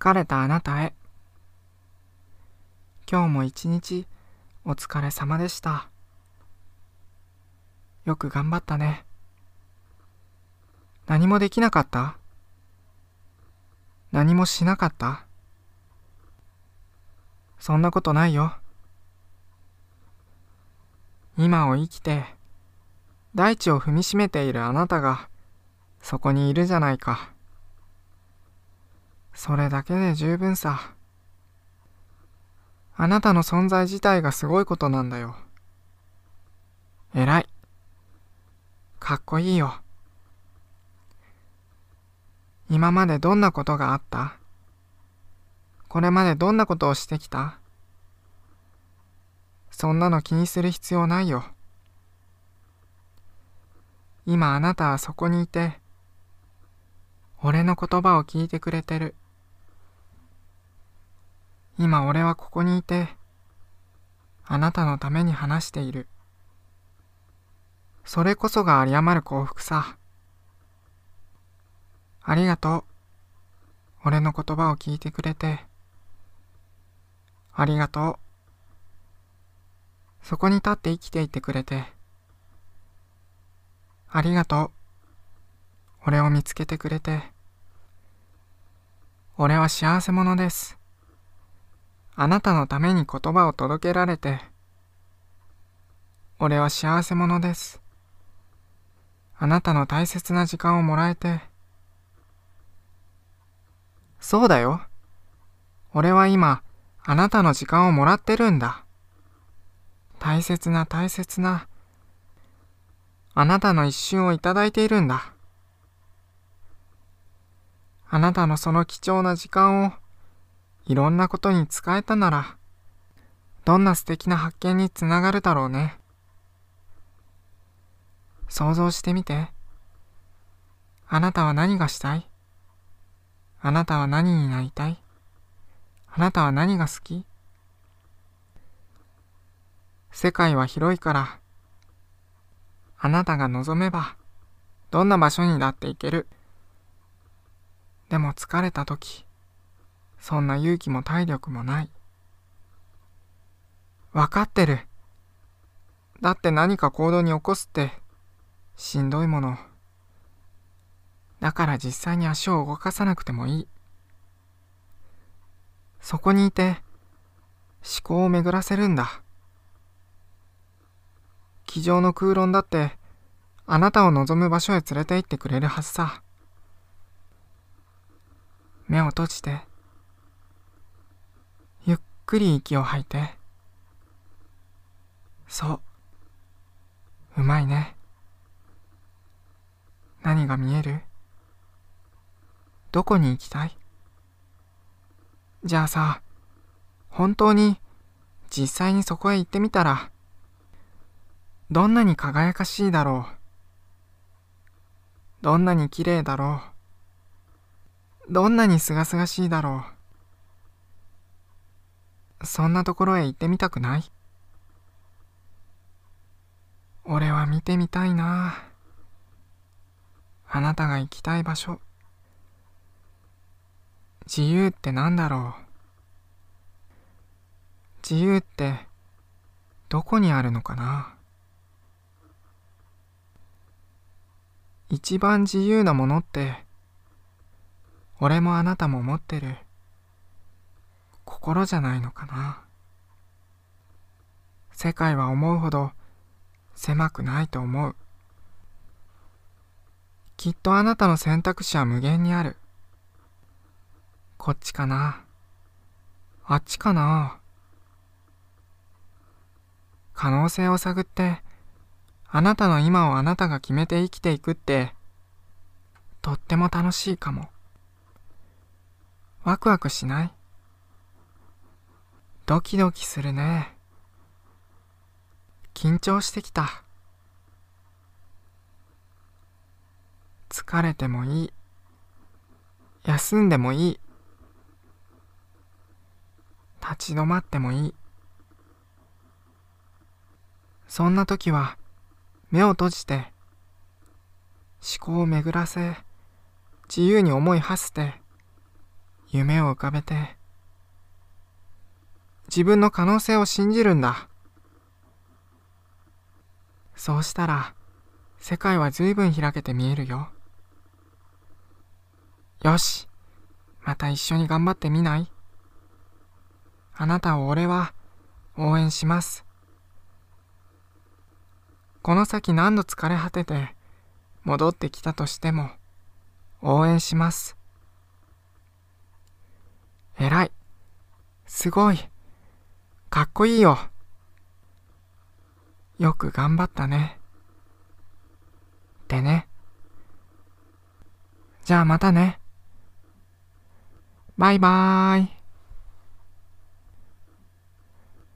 疲れたあなたへ。今日も一日お疲れ様でした。よく頑張ったね。何もできなかった？何もしなかった？そんなことないよ。今を生きて大地を踏みしめているあなたがそこにいるじゃないか。それだけで十分さ。あなたの存在自体がすごいことなんだよ。偉い。かっこいいよ。今までどんなことがあった？これまでどんなことをしてきた？そんなの気にする必要ないよ。今あなたはそこにいて、俺の言葉を聞いてくれてる。今俺はここにいて、あなたのために話している。それこそが有り余る幸福さ。ありがとう。俺の言葉を聞いてくれて。ありがとう。そこに立って生きていてくれて。ありがとう。俺を見つけてくれて。俺は幸せ者です。あなたのために言葉を届けられて、俺は幸せ者です。あなたの大切な時間をもらえて、そうだよ。俺は今、あなたの時間をもらってるんだ。大切な大切な、あなたの一瞬をいただいているんだ。あなたのその貴重な時間をいろんなことに使えたなら、どんな素敵な発見につながるだろうね。想像してみて。あなたは何がしたい？あなたは何になりたい？あなたは何が好き？世界は広いから、あなたが望めば、どんな場所にだって行ける？でも疲れた時、そんな勇気も体力もない。わかってる。だって何か行動に起こすって、しんどいもの。だから実際に足を動かさなくてもいい。そこにいて、思考を巡らせるんだ。机上の空論だって、あなたを望む場所へ連れて行ってくれるはずさ。目を閉じて。くり息を吐いて。そう。うまいね。何が見える？どこに行きたい？じゃあさ、本当に実際にそこへ行ってみたら、どんなに輝かしいだろう？どんなに綺麗だろう？どんなにすがすがしいだろう？そんなところへ行ってみたくない？俺は見てみたいな。あなたが行きたい場所。自由ってなんだろう？自由ってどこにあるのかな？一番自由なものって俺もあなたも持ってる。心じゃないのかな。世界は思うほど狭くないと思う。きっとあなたの選択肢は無限にある。こっちかな。あっちかな。可能性を探ってあなたの今をあなたが決めて生きていくってとっても楽しいかも。ワクワクしない？ドキドキするね。緊張してきた。疲れてもいい。休んでもいい。立ち止まってもいい。そんな時は目を閉じて思考を巡らせ自由に思い馳せて夢を浮かべて、自分の可能性を信じるんだ。そうしたら、世界は随分開けて見えるよ。よし、また一緒に頑張ってみない？あなたを俺は応援します。この先何度疲れ果てて戻ってきたとしても応援します。偉い。すごい。かっこいいよ。よく頑張ったね。でね。じゃあまたね。バイバーイ。